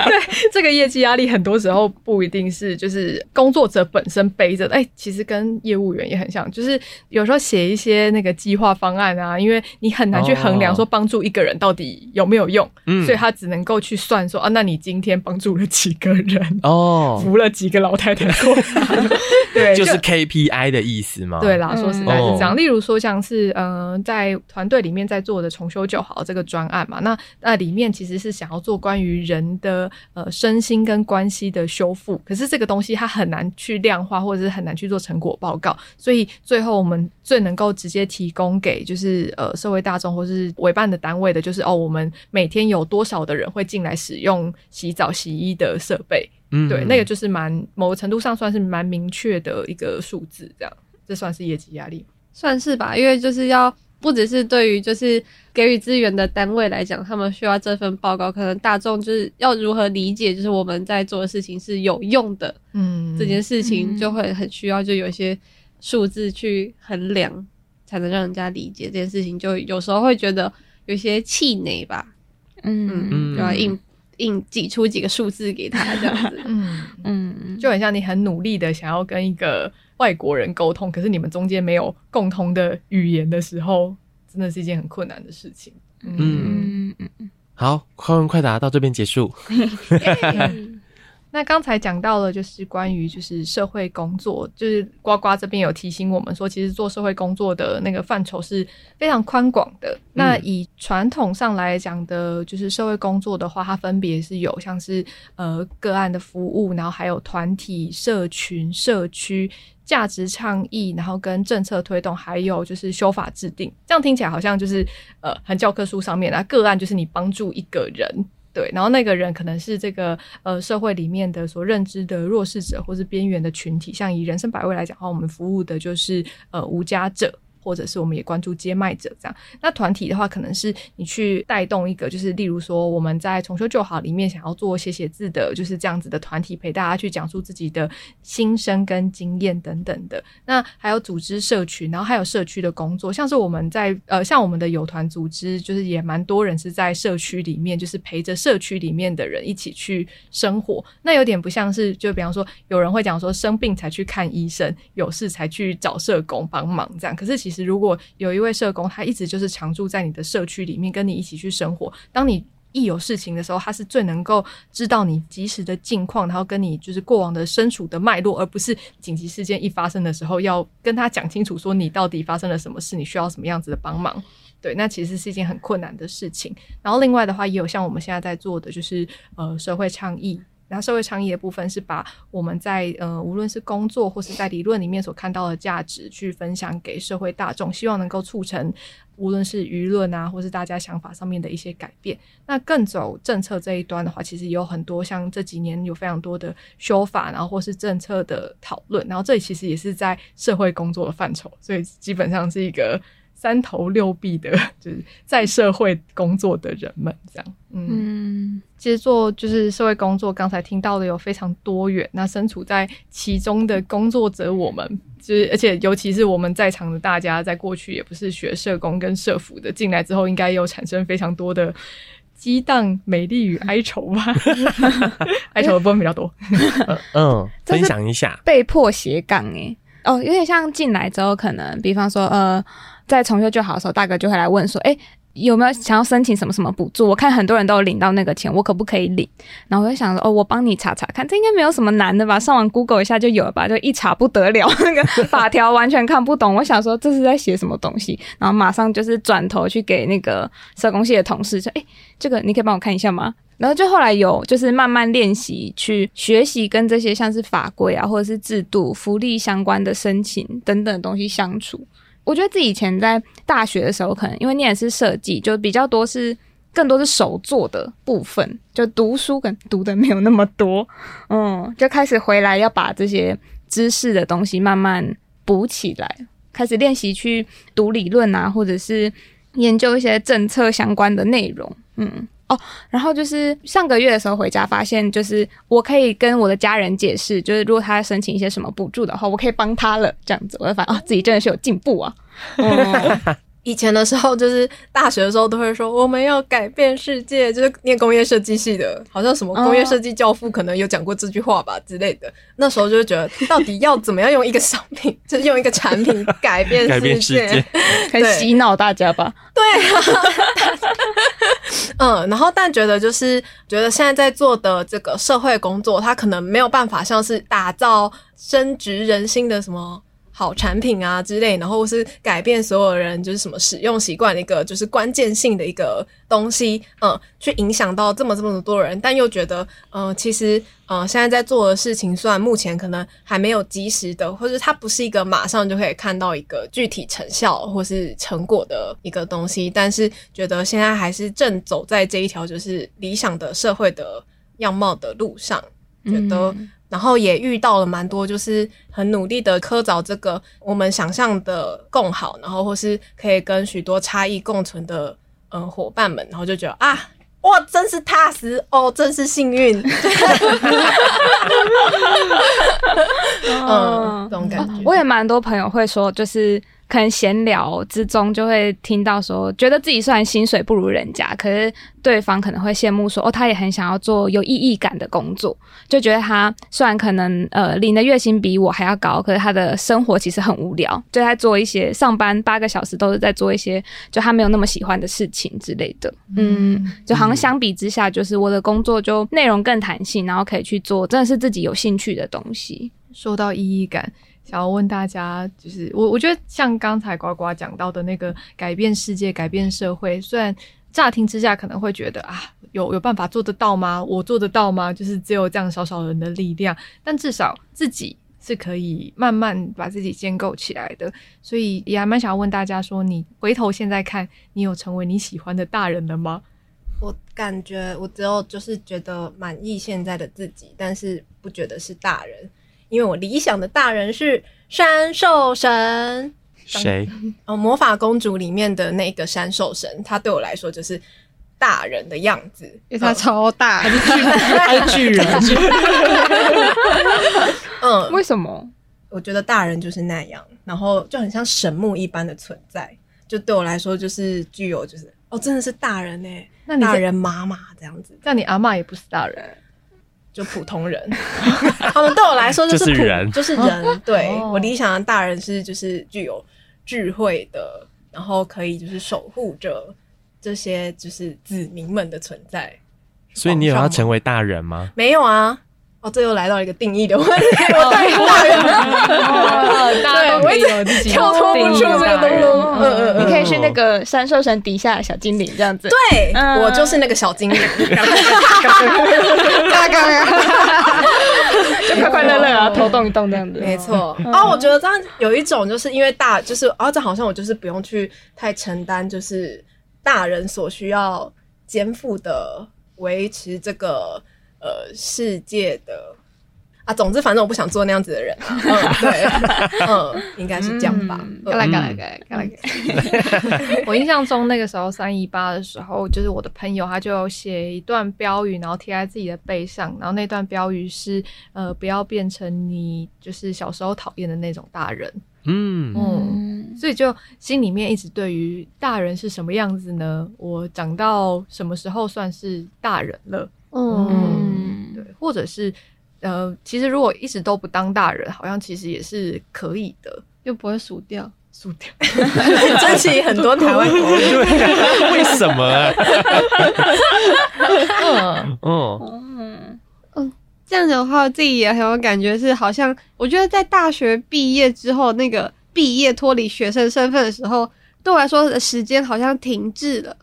对，这个业绩压力很多时候不一定是就是工作者本身背着的，哎，其实跟业务员也很像，就是有时候写一些那个计划方案啊，因为你很难去衡量说帮助一个人到底有没有用，哦、所以他只能够去算说啊，那你今天帮助了几个人？哦，扶了几个老太太过，对，就是 KPI 的意思吗？对啦，说实在是这样。嗯、例如说像是嗯、呃，在团队里面在做的重修就好这个专案嘛，那那里面其实是想要做关于人的呃身心跟关系的修复。可是这个东西它很难去量化，或者是很难去做成果报告。所以最后我们最能够直接提供给就是呃社会大众或是委办的单位的，就是哦，我们每天有多少的人会进来使用洗澡洗衣的设备。嗯，对，那个就是蛮某个程度上算是蛮明确的一个数字，这样，这算是业绩压力，算是吧，因为就是要不只是对于就是给予资源的单位来讲，他们需要这份报告，可能大众就是要如何理解，就是我们在做的事情是有用的，嗯，这件事情就会很需要就有一些数字去衡量，才能让人家理解。这件事情，就有时候会觉得有些气馁吧，嗯。嗯，就要硬。硬挤出几个数字给他，这样子 嗯。嗯，就很像你很努力的想要跟一个外国人沟通，可是你们中间没有共同的语言的时候，真的是一件很困难的事情。嗯。嗯。嗯嗯，好，快问快答到这边结束。那刚才讲到了，就是关于就是社会工作，就是呱呱这边有提醒我们说，其实做社会工作的那个范畴是非常宽广的。嗯、那以传统上来讲的，就是社会工作的话，它分别是有像是呃个案的服务，然后还有团体、社群、社区、价值倡议，然后跟政策推动，还有就是修法制定。这样听起来好像就是呃很教科书上面啊，个案就是你帮助一个人。对，然后那个人可能是这个呃社会里面的所认知的弱势者，或是边缘的群体。像以人生百味来讲的话，我们服务的就是呃无家者。或者是我们也关注接麦者这样，那团体的话，可能是你去带动一个，就是例如说我们在重修旧好里面想要做写写字的，就是这样子的团体，陪大家去讲述自己的心声跟经验等等的。那还有组织社群，然后还有社区的工作，像是我们在呃，像我们的友团组织，就是也蛮多人是在社区里面，就是陪着社区里面的人一起去生活。那有点不像是，就比方说有人会讲说生病才去看医生，有事才去找社工帮忙这样，可是其。其实，如果有一位社工，他一直就是常住在你的社区里面，跟你一起去生活。当你一有事情的时候，他是最能够知道你及时的近况，然后跟你就是过往的身处的脉络，而不是紧急事件一发生的时候要跟他讲清楚，说你到底发生了什么事，你需要什么样子的帮忙。对，那其实是一件很困难的事情。然后另外的话，也有像我们现在在做的，就是呃社会倡议。然后社会倡议的部分是把我们在呃无论是工作或是在理论里面所看到的价值去分享给社会大众，希望能够促成无论是舆论啊或是大家想法上面的一些改变。那更走政策这一端的话，其实也有很多像这几年有非常多的修法，然后或是政策的讨论，然后这里其实也是在社会工作的范畴，所以基本上是一个。三头六臂的，就是在社会工作的人们，这样，嗯，嗯，其实做就是社会工作，刚才听到的有非常多元。那身处在其中的工作者，我们就是，而且尤其是我们在场的大家，在过去也不是学社工跟社福的，进来之后应该有产生非常多的激荡、美丽与哀愁吧？哀愁的部分比较多。嗯，分享一下，被迫斜杠诶，哦，有点像进来之后，可能比方说，呃。在重修就好的时候，大哥就会来问说：“哎、有没有想要申请什么什么补助？我看很多人都有领到那个钱，我可不可以领？”然后我就想说：“哦，我帮你查查看，这应该没有什么难的吧？上网 Google 一下就有了吧？就一查不得了，那个法条完全看不懂。我想说这是在写什么东西，然后马上就是转头去给那个社工系的同事说：‘哎、这个你可以帮我看一下吗？’然后就后来有就是慢慢练习去学习跟这些像是法规啊，或者是制度、福利相关的申请等等的东西相处。”我觉得自己以前在大学的时候，可能因为念的是设计，就比较多是更多是手作的部分，就读书可能读的没有那么多，嗯，就开始回来要把这些知识的东西慢慢补起来，开始练习去读理论啊，或者是研究一些政策相关的内容，嗯。哦，然后就是上个月的时候回家，发现就是我可以跟我的家人解释，就是如果他申请一些什么补助的话，我可以帮他了。这样子，我就发现啊，自己真的是有进步啊。嗯 以前的时候，就是大学的时候都会说我们要改变世界，就是念工业设计系的，好像什么工业设计教父可能有讲过这句话吧之类的。那时候就觉得，到底要怎么样用一个商品，就是用一个产品改变世界，改变世界，可以洗脑大家吧？对啊，嗯，然后但觉得就是觉得现在在做的这个社会工作，它可能没有办法像是打造深植人心的什么。好产品啊之类，然后是改变所有人就是什么使用习惯的一个就是关键性的一个东西，嗯，去影响到这么这么多人，但又觉得，嗯，其实，嗯，现在在做的事情，虽然目前可能还没有及时的，或者它不是一个马上就可以看到一个具体成效或是成果的一个东西，但是觉得现在还是正走在这一条就是理想的社会的样貌的路上，觉得。然后也遇到了蛮多，就是很努力的科找这个我们想象的共好，然后或是可以跟许多差异共存的嗯伙伴们，然后就觉得啊，哇，真是踏实哦，真是幸运，嗯，这种感觉。我也蛮多朋友会说，就是。可能闲聊之中就会听到说，觉得自己虽然薪水不如人家，可是对方可能会羡慕说，哦，他也很想要做有意义感的工作，就觉得他虽然可能呃领的月薪比我还要高，可是他的生活其实很无聊，就在做一些上班八个小时都是在做一些就他没有那么喜欢的事情之类的，嗯，就好像相比之下，就是我的工作就内容更弹性，然后可以去做真的是自己有兴趣的东西。说到意义感。想要问大家，就是我我觉得像刚才呱呱讲到的那个改变世界、改变社会，虽然乍听之下可能会觉得啊，有有办法做得到吗？我做得到吗？就是只有这样少少人的力量，但至少自己是可以慢慢把自己建构起来的。所以也还蛮想要问大家说，你回头现在看，你有成为你喜欢的大人了吗？我感觉我只有就是觉得满意现在的自己，但是不觉得是大人。因为我理想的大人是山兽神，谁？哦，魔法公主里面的那个山兽神，他对我来说就是大人的样子，因为他超大，他是巨人，他是巨人。嗯，为什么？我觉得大人就是那样，然后就很像神木一般的存在，就对我来说就是具有，就是哦，真的是大人呢，那你大人妈妈这样子，像你阿嬷也不是大人。就普通人，他 们对我来说就是普，就是人，就是人。对，我理想的大人是就是具有智慧的，然后可以就是守护着这些就是子民们的存在。所以你有要成为大人吗？没有啊。哦，这又来到一个定义的问题。我太大人了，对，我一直跳脱不出这个东东。嗯嗯嗯，你可以是那个山兽神底下的小精灵这样子。对，我就是那个小精灵。嘎嘎嘎，就快快乐乐啊，头动一动这样子。没错。啊，我觉得这样有一种，就是因为大，就是啊，这好像我就是不用去太承担，就是大人所需要肩负的维持这个。呃，世界的啊，总之，反正我不想做那样子的人啊。嗯，对，嗯，应该是这样吧。来来来来来来，我印象中那个时候三一八的时候，就是我的朋友他就写一段标语，然后贴在自己的背上，然后那段标语是呃，不要变成你就是小时候讨厌的那种大人。嗯嗯，所以就心里面一直对于大人是什么样子呢？我长到什么时候算是大人了？嗯。对或者是，呃，其实如果一直都不当大人，好像其实也是可以的，又不会数掉，输掉，珍惜很多台湾国语，为什么、啊？嗯。嗯。嗯，这样子的话，自己也很有感觉，是好像我觉得在大学毕业之后，那个毕业脱离学生身份的时候，对我来说的时间好像停滞了，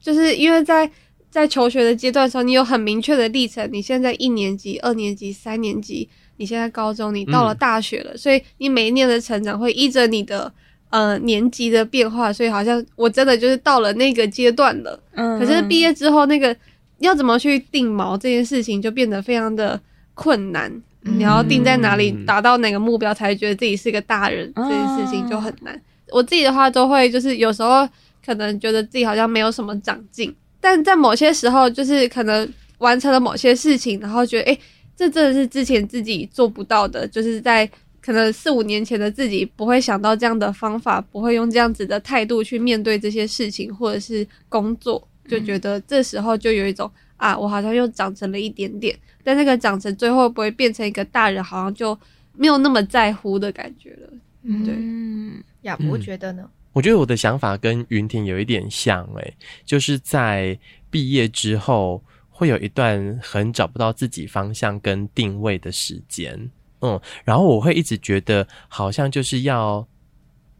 就是因为在。在求学的阶段的时候，你有很明确的历程。你现在一年级、二年级、三年级，你现在高中，你到了大学了，嗯、所以你每一年的成长会依着你的呃年级的变化。所以好像我真的就是到了那个阶段了。嗯，可是毕业之后，那个要怎么去定锚这件事情就变得非常的困难。嗯、你要定在哪里，达到哪个目标，才觉得自己是个大人，嗯、这件事情就很难。我自己的话，都会就是有时候可能觉得自己好像没有什么长进。但在某些时候，就是可能完成了某些事情，然后觉得，诶、欸，这真的是之前自己做不到的，就是在可能四五年前的自己不会想到这样的方法，不会用这样子的态度去面对这些事情或者是工作，就觉得这时候就有一种啊，我好像又长成了一点点，但那个长成最后不会变成一个大人，好像就没有那么在乎的感觉了。对，嗯，亚博觉得呢？我觉得我的想法跟云婷有一点像，诶，就是在毕业之后会有一段很找不到自己方向跟定位的时间，嗯，然后我会一直觉得好像就是要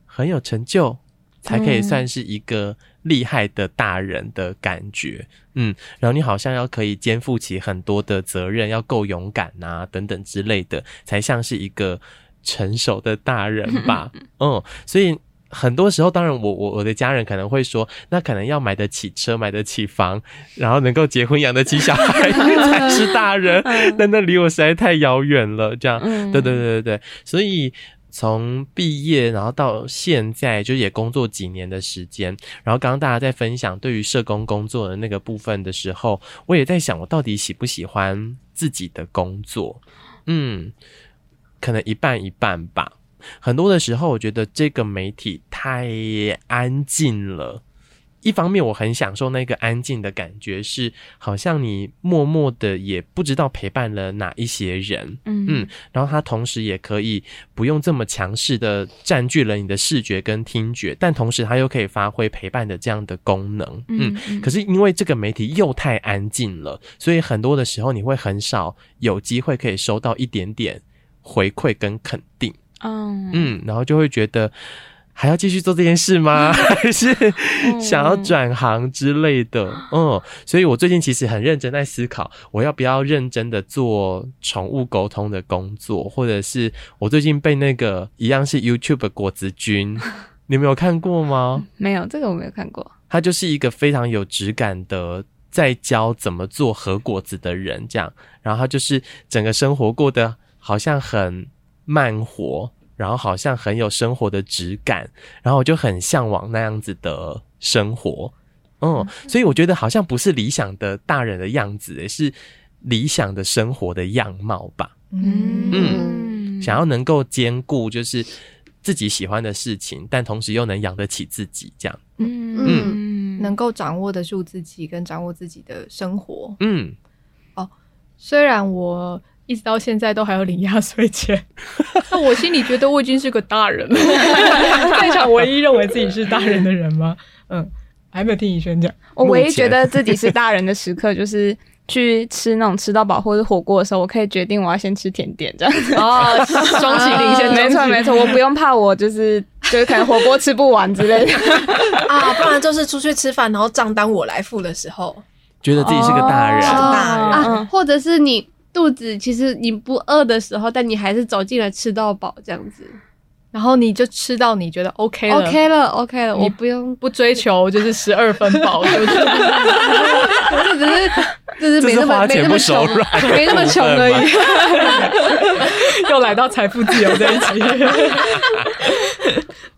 很有成就，才可以算是一个厉害的大人的感觉，嗯，然后你好像要可以肩负起很多的责任，要够勇敢啊，等等之类的，才像是一个成熟的大人吧，嗯，所以。很多时候，当然我我我的家人可能会说，那可能要买得起车、买得起房，然后能够结婚、养得起小孩 才是大人。但那离我实在太遥远了。这样，对对对对对。所以从毕业然后到现在，就也工作几年的时间。然后刚刚大家在分享对于社工工作的那个部分的时候，我也在想，我到底喜不喜欢自己的工作？嗯，可能一半一半吧。很多的时候，我觉得这个媒体太安静了。一方面，我很享受那个安静的感觉，是好像你默默的也不知道陪伴了哪一些人，嗯嗯。然后它同时也可以不用这么强势的占据了你的视觉跟听觉，但同时它又可以发挥陪伴的这样的功能，嗯。可是因为这个媒体又太安静了，所以很多的时候你会很少有机会可以收到一点点回馈跟肯定。嗯嗯，然后就会觉得还要继续做这件事吗？还是想要转行之类的？嗯，所以我最近其实很认真在思考，我要不要认真的做宠物沟通的工作，或者是我最近被那个一样是 YouTube 果子君，你没有看过吗？没有，这个我没有看过。他就是一个非常有质感的，在教怎么做核果子的人，这样，然后他就是整个生活过得好像很。慢活，然后好像很有生活的质感，然后我就很向往那样子的生活，嗯，所以我觉得好像不是理想的大人的样子，也是理想的生活的样貌吧，嗯。嗯，想要能够兼顾就是自己喜欢的事情，但同时又能养得起自己，这样，嗯。嗯，能够掌握得住自己，跟掌握自己的生活，嗯，哦，虽然我。一直到现在都还要领压岁钱，那我心里觉得我已经是个大人了，在场唯一认为自己是大人的人吗？嗯，还没有听怡轩讲。我唯一觉得自己是大人的时刻，就是去吃那种吃到饱或者火锅的时候，我可以决定我要先吃甜点这样子。哦，双喜临先，没错没错，我不用怕我就是就是可能火锅吃不完之类的 啊，不然就是出去吃饭，然后账单我来付的时候，觉得自己是个大人，是个大人啊，或者是你。肚子其实你不饿的时候，但你还是走进来吃到饱这样子，然后你就吃到你觉得 OK 了，OK 了，OK 了，我不用不追求就是十二分饱，就是只是只是没那么没那么穷，没那么穷而已。又来到财富自由这一集。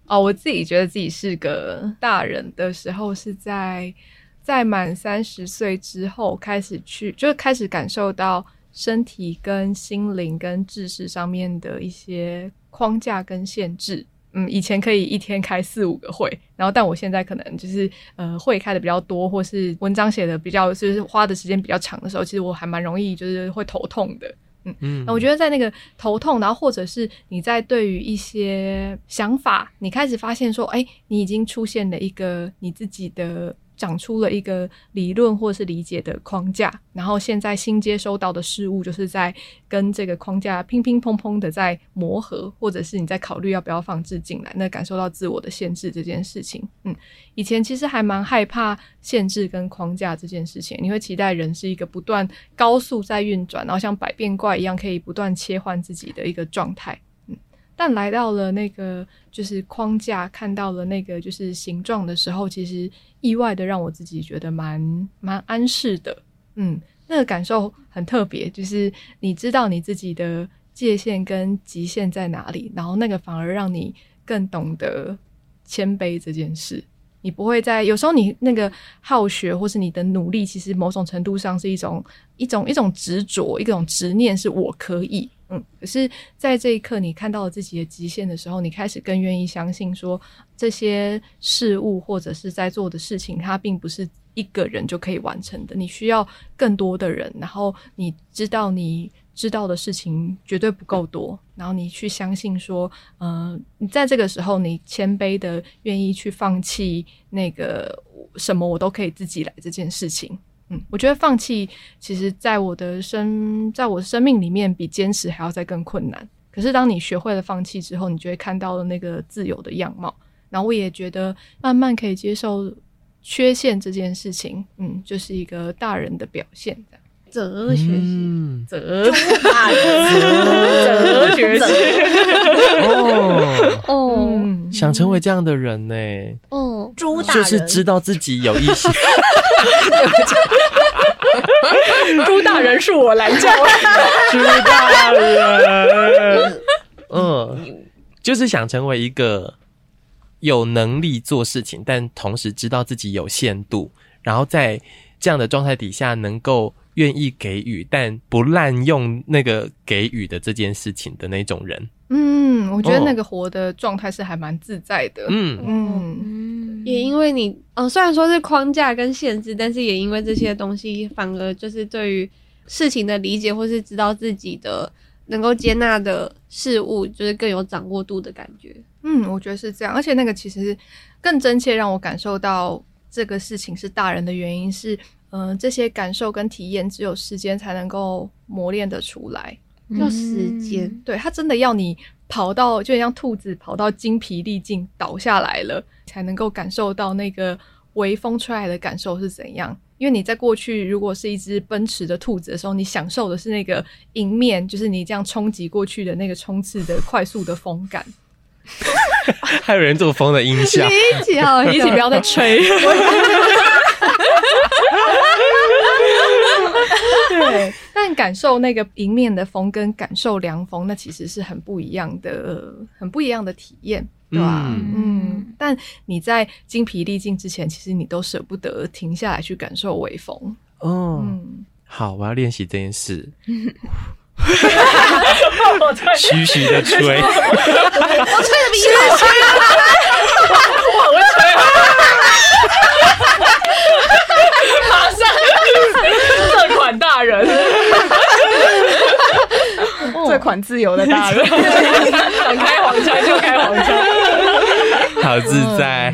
哦，我自己觉得自己是个大人的时候，是在在满三十岁之后开始去，就是开始感受到。身体跟心灵跟知识上面的一些框架跟限制，嗯，以前可以一天开四五个会，然后但我现在可能就是呃会开的比较多，或是文章写的比较就是花的时间比较长的时候，其实我还蛮容易就是会头痛的，嗯嗯，那我觉得在那个头痛，然后或者是你在对于一些想法，你开始发现说，哎，你已经出现了一个你自己的。长出了一个理论或是理解的框架，然后现在新接收到的事物就是在跟这个框架乒乒乓乓的在磨合，或者是你在考虑要不要放置进来，那感受到自我的限制这件事情，嗯，以前其实还蛮害怕限制跟框架这件事情，你会期待人是一个不断高速在运转，然后像百变怪一样可以不断切换自己的一个状态。但来到了那个就是框架，看到了那个就是形状的时候，其实意外的让我自己觉得蛮蛮安适的，嗯，那个感受很特别，就是你知道你自己的界限跟极限在哪里，然后那个反而让你更懂得谦卑这件事。你不会在有时候你那个好学或是你的努力，其实某种程度上是一种一种一种执着，一种执念，是我可以。可是在这一刻，你看到了自己的极限的时候，你开始更愿意相信说，这些事物或者是在做的事情，它并不是一个人就可以完成的，你需要更多的人。然后你知道你知道的事情绝对不够多，然后你去相信说，嗯、你在这个时候，你谦卑的愿意去放弃那个什么我都可以自己来这件事情。嗯，我觉得放弃，其实在我的生，在我的生命里面，比坚持还要再更困难。可是当你学会了放弃之后，你就会看到了那个自由的样貌。然后我也觉得慢慢可以接受缺陷这件事情，嗯，就是一个大人的表现。这样，哲学系，哲哲学系，哦。哦，嗯，想成为这样的人呢？哦，猪大就是知道自己有一些。猪大人是我来教，猪大人，嗯，就是想成为一个有能力做事情，但同时知道自己有限度，然后在这样的状态底下，能够愿意给予，但不滥用那个给予的这件事情的那种人。嗯，我觉得那个活的状态是还蛮自在的。嗯嗯。嗯，也因为你，嗯、呃，虽然说是框架跟限制，但是也因为这些东西，反而就是对于事情的理解，或是知道自己的能够接纳的事物，就是更有掌握度的感觉。嗯，我觉得是这样，而且那个其实更真切让我感受到这个事情是大人的原因是，嗯、呃，这些感受跟体验只有时间才能够磨练得出来。要时间，对，他真的要你跑到，就像兔子跑到精疲力尽倒下来了，才能够感受到那个微风吹来的感受是怎样。因为你在过去如果是一只奔驰的兔子的时候，你享受的是那个迎面，就是你这样冲击过去的那个冲刺的快速的风感。还有人做风的音效，一起好，一起不要再吹。对，但感受那个迎面的风跟感受凉风，那其实是很不一样的，很不一样的体验，对吧？嗯，嗯，但你在精疲力尽之前，其实你都舍不得停下来去感受微风。哦，嗯，好，我要练习这件事。徐徐的吹，我吹的比你好吹，我会吹，马上这款大人，这款自由的大人，想开黄腔就开黄腔，好自在。